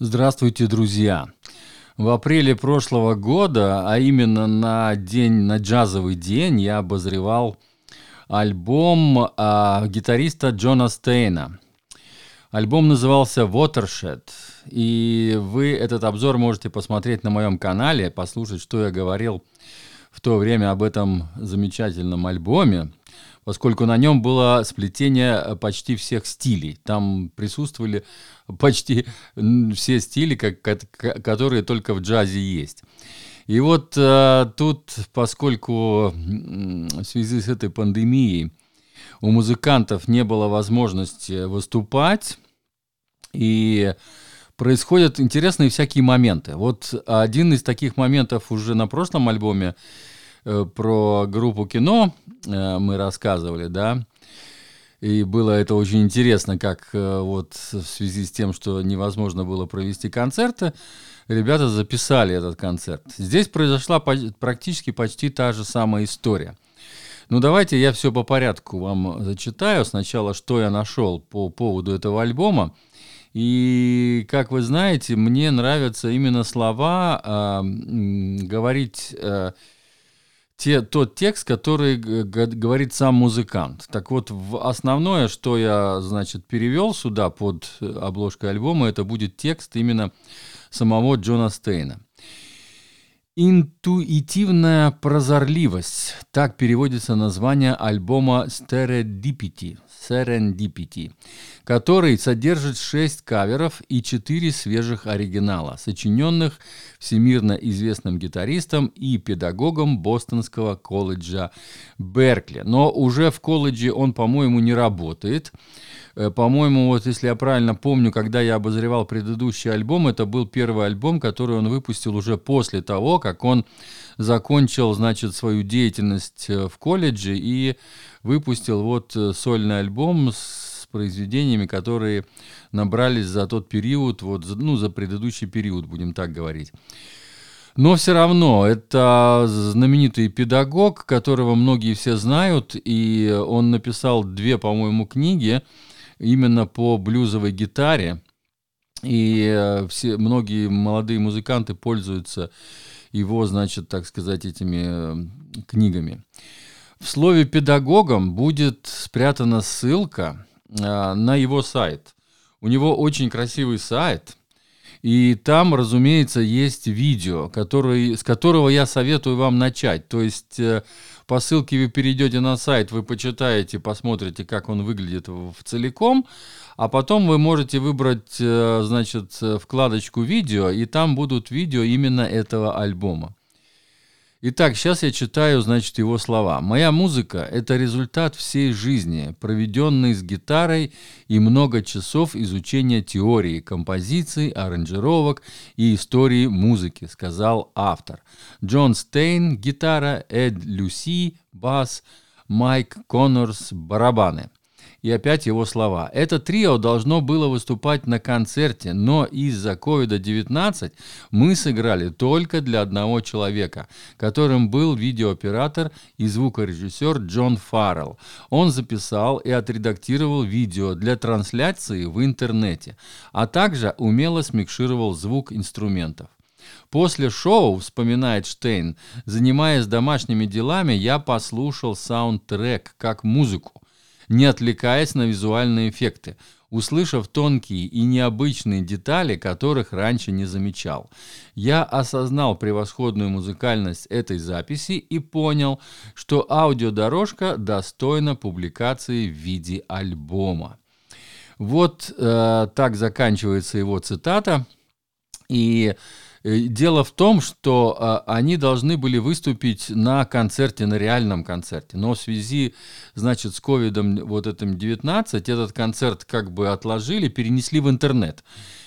Здравствуйте, друзья! В апреле прошлого года, а именно на день, на джазовый день, я обозревал альбом а, гитариста Джона Стейна. Альбом назывался Watershed, и вы этот обзор можете посмотреть на моем канале, послушать, что я говорил в то время об этом замечательном альбоме поскольку на нем было сплетение э, почти всех стилей. Там присутствовали почти все стили, как, которые только в джазе есть. И вот э, тут, поскольку в связи с этой пандемией у музыкантов не было возможности выступать, и происходят интересные всякие моменты. Вот один из таких моментов уже на прошлом альбоме про группу кино э, мы рассказывали, да, и было это очень интересно, как э, вот в связи с тем, что невозможно было провести концерты, ребята записали этот концерт. Здесь произошла практически почти та же самая история. Ну давайте я все по порядку вам зачитаю. Сначала, что я нашел по поводу этого альбома. И, как вы знаете, мне нравятся именно слова э, говорить... Э, те, тот текст, который говорит сам музыкант. Так вот, основное, что я, значит, перевел сюда под обложкой альбома, это будет текст именно самого Джона Стейна. Интуитивная прозорливость. Так переводится название альбома Serendipity, Serendipity, который содержит шесть каверов и четыре свежих оригинала, сочиненных всемирно известным гитаристом и педагогом Бостонского колледжа Беркли. Но уже в колледже он, по-моему, не работает. Э, по-моему, вот если я правильно помню, когда я обозревал предыдущий альбом, это был первый альбом, который он выпустил уже после того, как он закончил, значит, свою деятельность э, в колледже и выпустил вот э, сольный альбом с произведениями, которые набрались за тот период, вот, ну, за предыдущий период, будем так говорить. Но все равно это знаменитый педагог, которого многие все знают, и он написал две, по-моему, книги именно по блюзовой гитаре. И э, все, многие молодые музыканты пользуются его, значит, так сказать, этими э, книгами. В слове «педагогом» будет спрятана ссылка э, на его сайт. У него очень красивый сайт, и там, разумеется, есть видео, который, с которого я советую вам начать. То есть по ссылке вы перейдете на сайт, вы почитаете, посмотрите, как он выглядит в целиком, а потом вы можете выбрать, э, значит, вкладочку «Видео», и там будут видео именно этого альбома. Итак, сейчас я читаю, значит, его слова. «Моя музыка – это результат всей жизни, проведенной с гитарой и много часов изучения теории, композиций, аранжировок и истории музыки», – сказал автор. Джон Стейн – гитара, Эд Люси – бас, Майк Коннорс – барабаны – и опять его слова. Это трио должно было выступать на концерте, но из-за COVID-19 мы сыграли только для одного человека, которым был видеооператор и звукорежиссер Джон Фаррелл. Он записал и отредактировал видео для трансляции в интернете, а также умело смикшировал звук инструментов. После шоу, вспоминает Штейн, занимаясь домашними делами, я послушал саундтрек как музыку не отвлекаясь на визуальные эффекты, услышав тонкие и необычные детали, которых раньше не замечал. Я осознал превосходную музыкальность этой записи и понял, что аудиодорожка достойна публикации в виде альбома. Вот э, так заканчивается его цитата. И дело в том, что а, они должны были выступить на концерте, на реальном концерте. Но в связи, значит, с ковидом вот этим 19, этот концерт как бы отложили, перенесли в интернет.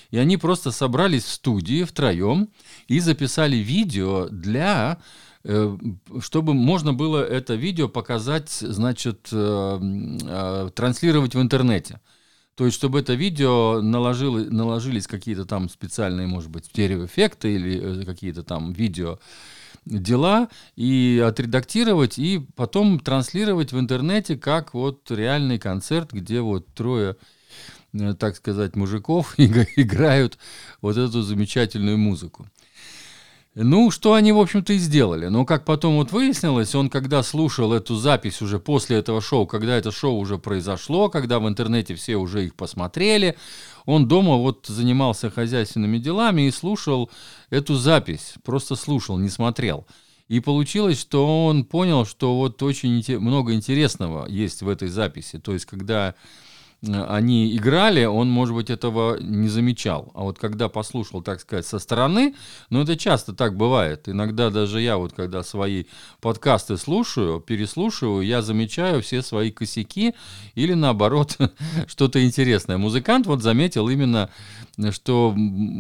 И они просто собрались в студии втроем и записали видео для э, чтобы можно было это видео показать, значит, э, транслировать в интернете. То есть, чтобы это видео наложило, наложились какие-то там специальные, может быть, стереоэффекты или э, какие-то там видео дела и отредактировать, и потом транслировать в интернете как вот реальный концерт, где вот трое э, так сказать, мужиков играют вот эту замечательную музыку. Ну, что они, в общем-то, и сделали. Но, как потом вот выяснилось, он, когда слушал эту запись уже после этого шоу, когда это шоу уже произошло, когда в интернете все уже их посмотрели, он дома вот занимался хозяйственными делами и слушал эту запись. Просто слушал, не смотрел. И получилось, что он понял, что вот очень много интересного есть в этой записи. То есть, когда они играли, он, может быть, этого не замечал. А вот когда послушал, так сказать, со стороны, ну, это часто так бывает. Иногда даже я вот, когда свои подкасты слушаю, переслушиваю, я замечаю все свои косяки или, наоборот, что-то интересное. Музыкант вот заметил именно, что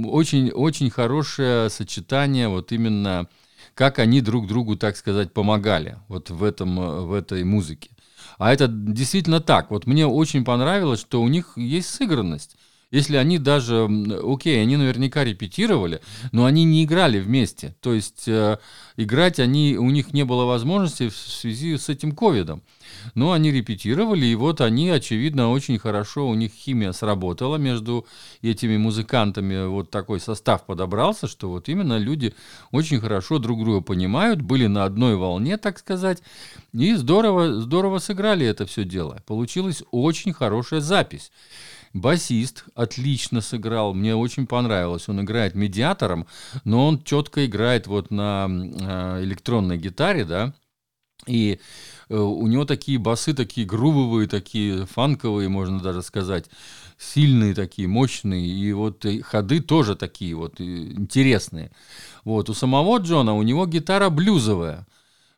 очень-очень хорошее сочетание вот именно как они друг другу, так сказать, помогали вот в, этом, в этой музыке. А это действительно так. Вот мне очень понравилось, что у них есть сыгранность. Если они даже, окей, они наверняка репетировали, но они не играли вместе. То есть э, играть они, у них не было возможности в связи с этим ковидом. Но они репетировали, и вот они, очевидно, очень хорошо, у них химия сработала между этими музыкантами, вот такой состав подобрался, что вот именно люди очень хорошо друг друга понимают, были на одной волне, так сказать, и здорово, здорово сыграли это все дело. Получилась очень хорошая запись. Басист отлично сыграл, мне очень понравилось. Он играет медиатором, но он четко играет вот на э, электронной гитаре, да, и э, у него такие басы, такие грубовые, такие фанковые, можно даже сказать, сильные такие, мощные, и вот и ходы тоже такие вот интересные. Вот у самого Джона у него гитара блюзовая,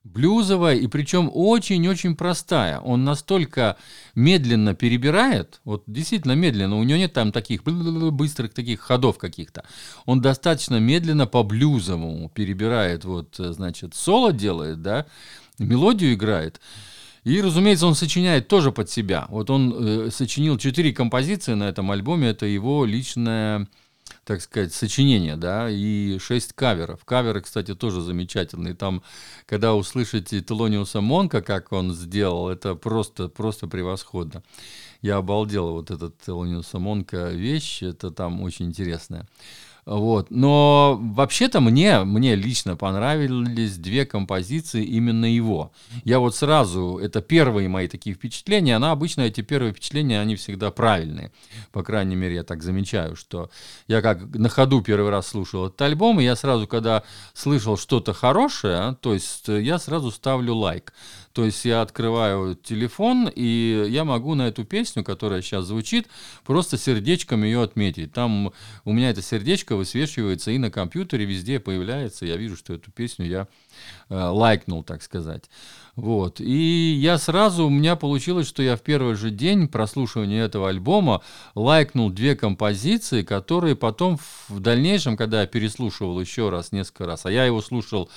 блюзовая, и причем очень-очень простая. Он настолько медленно перебирает, вот действительно медленно, у него нет там таких быстрых таких ходов каких-то. Он достаточно медленно по блюзовому перебирает, вот, значит, соло делает, да, мелодию играет. И, разумеется, он сочиняет тоже под себя. Вот он э, сочинил четыре композиции на этом альбоме, это его личная так сказать, сочинения, да, и шесть каверов. Каверы, кстати, тоже замечательные. Там, когда услышите Телониуса Монка, как он сделал, это просто, просто превосходно. Я обалдел вот этот Телониуса Монка вещь, это там очень интересная. Вот. Но вообще-то мне, мне лично понравились две композиции именно его. Я вот сразу, это первые мои такие впечатления, она обычно, эти первые впечатления, они всегда правильные. По крайней мере, я так замечаю, что я как на ходу первый раз слушал этот альбом, и я сразу, когда слышал что-то хорошее, то есть я сразу ставлю лайк. То есть я открываю телефон, и я могу на эту песню, которая сейчас звучит, просто сердечком ее отметить. Там у меня это сердечко высвечивается и на компьютере, везде появляется. Я вижу, что эту песню я э, лайкнул, так сказать. Вот. И я сразу, у меня получилось, что я в первый же день прослушивания этого альбома лайкнул две композиции, которые потом в дальнейшем, когда я переслушивал еще раз, несколько раз, а я его слушал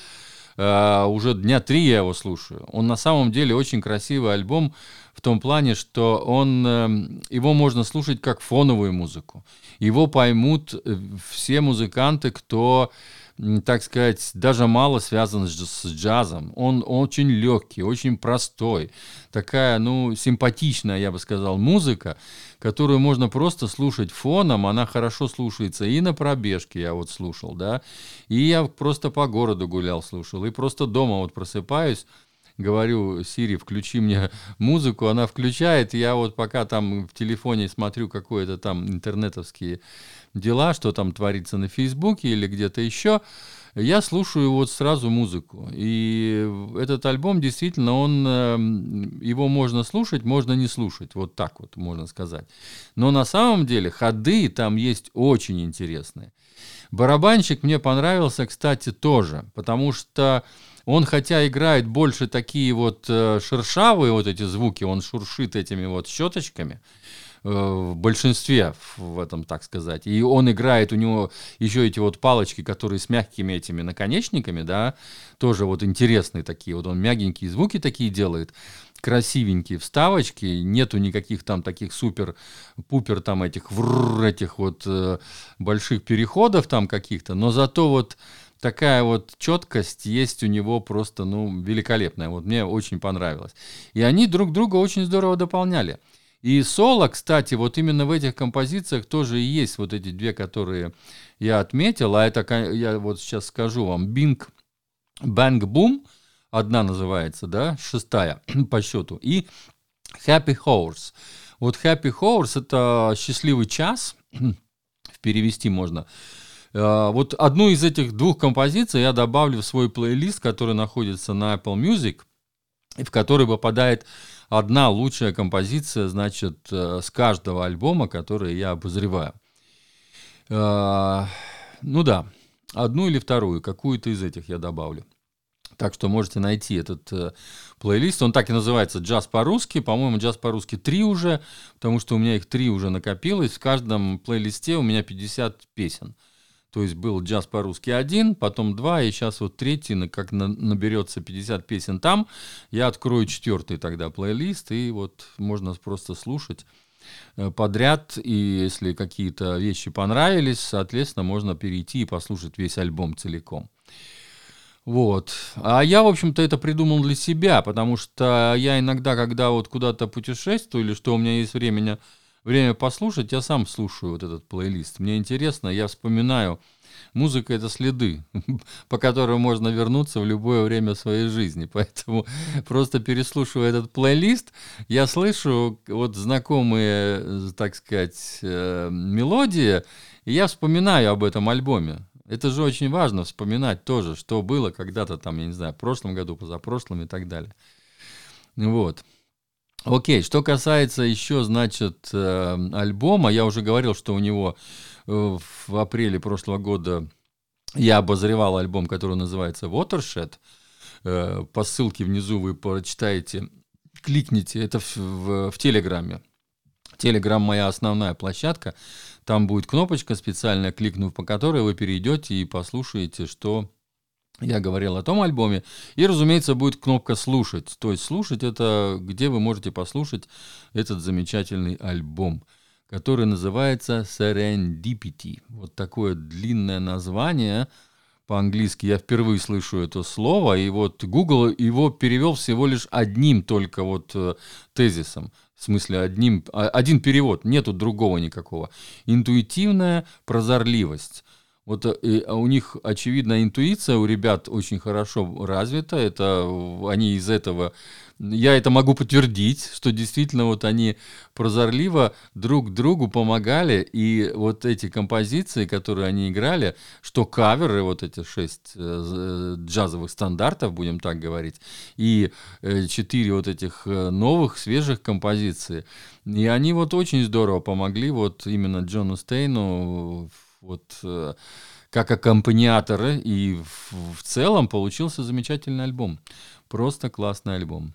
Uh, уже дня три я его слушаю. Он на самом деле очень красивый альбом в том плане, что он, uh, его можно слушать как фоновую музыку. Его поймут э, все музыканты, кто так сказать, даже мало связан с джазом. Он очень легкий, очень простой. Такая, ну, симпатичная, я бы сказал, музыка, которую можно просто слушать фоном. Она хорошо слушается и на пробежке, я вот слушал, да, и я просто по городу гулял, слушал, и просто дома вот просыпаюсь, говорю, Сири, включи мне музыку, она включает, я вот пока там в телефоне смотрю какое-то там интернетовские дела, что там творится на Фейсбуке или где-то еще, я слушаю вот сразу музыку. И этот альбом действительно, он, эм, его можно слушать, можно не слушать, вот так вот можно сказать. Но на самом деле ходы там есть очень интересные. Барабанщик мне понравился, кстати, тоже, потому что он хотя играет больше такие вот э, шершавые вот эти звуки, он шуршит этими вот щеточками, в большинстве в этом, так сказать. И он играет, у него еще эти вот палочки, которые с мягкими этими наконечниками, да, тоже вот интересные такие. Вот он мягенькие звуки такие делает, красивенькие вставочки, нету никаких там таких супер-пупер там этих, вррр, этих вот э, больших переходов там каких-то, но зато вот такая вот четкость есть у него просто, ну, великолепная. Вот мне очень понравилось. И они друг друга очень здорово дополняли. И соло, кстати, вот именно в этих композициях тоже и есть вот эти две, которые я отметил, а это, я вот сейчас скажу вам, Bing Bang Boom, одна называется, да, шестая по счету, и Happy Horse. Вот Happy Horse это счастливый час, перевести можно. Э, вот одну из этих двух композиций я добавлю в свой плейлист, который находится на Apple Music, и в который попадает одна лучшая композиция, значит, э, с каждого альбома, который я обозреваю. Э, ну да, одну или вторую, какую-то из этих я добавлю. Так что можете найти этот э, плейлист. Он так и называется «Джаз по-русски». По-моему, «Джаз по-русски» три уже, потому что у меня их три уже накопилось. В каждом плейлисте у меня 50 песен. То есть был «Джаз по-русски» один, потом два, и сейчас вот третий, как на, наберется 50 песен там, я открою четвертый тогда плейлист, и вот можно просто слушать э, подряд, и если какие-то вещи понравились, соответственно, можно перейти и послушать весь альбом целиком. Вот. А я, в общем-то, это придумал для себя, потому что я иногда, когда вот куда-то путешествую или что у меня есть времени, время послушать, я сам слушаю вот этот плейлист. Мне интересно, я вспоминаю. Музыка — это следы, по которым можно вернуться в любое время своей жизни. Поэтому просто переслушивая этот плейлист, я слышу вот знакомые, так сказать, э, мелодии, и я вспоминаю об этом альбоме. Это же очень важно вспоминать тоже, что было когда-то там, я не знаю, в прошлом году, позапрошлом и так далее. Вот. Окей, что касается еще, значит, э, альбома, я уже говорил, что у него э, в апреле прошлого года я обозревал альбом, который называется Watershed. Э, по ссылке внизу вы прочитаете, кликните, это в, в, в Телеграме. Телеграм моя основная площадка. Там будет кнопочка специальная, кликнув по которой вы перейдете и послушаете, что я говорил о том альбоме. И, разумеется, будет кнопка «Слушать». То есть «Слушать» — это где вы можете послушать этот замечательный альбом, который называется «Serendipity». Вот такое длинное название по-английски. Я впервые слышу это слово, и вот Google его перевел всего лишь одним только вот э, тезисом — в смысле одним, а, один перевод, нету другого никакого. Интуитивная прозорливость. Вот э, и, а у них, очевидно, интуиция у ребят очень хорошо развита. Это они из этого я это могу подтвердить, что действительно вот они прозорливо друг другу помогали, и вот эти композиции, которые они играли, что каверы, вот эти шесть э, джазовых стандартов, будем так говорить, и э, четыре вот этих э, новых, свежих композиций, и они вот очень здорово помогли вот именно Джону Стейну вот как аккомпаниаторы, и в, в целом получился замечательный альбом. Просто классный альбом.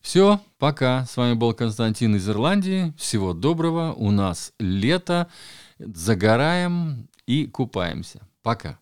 Все, пока. С вами был Константин из Ирландии. Всего доброго. У нас лето. Загораем и купаемся. Пока.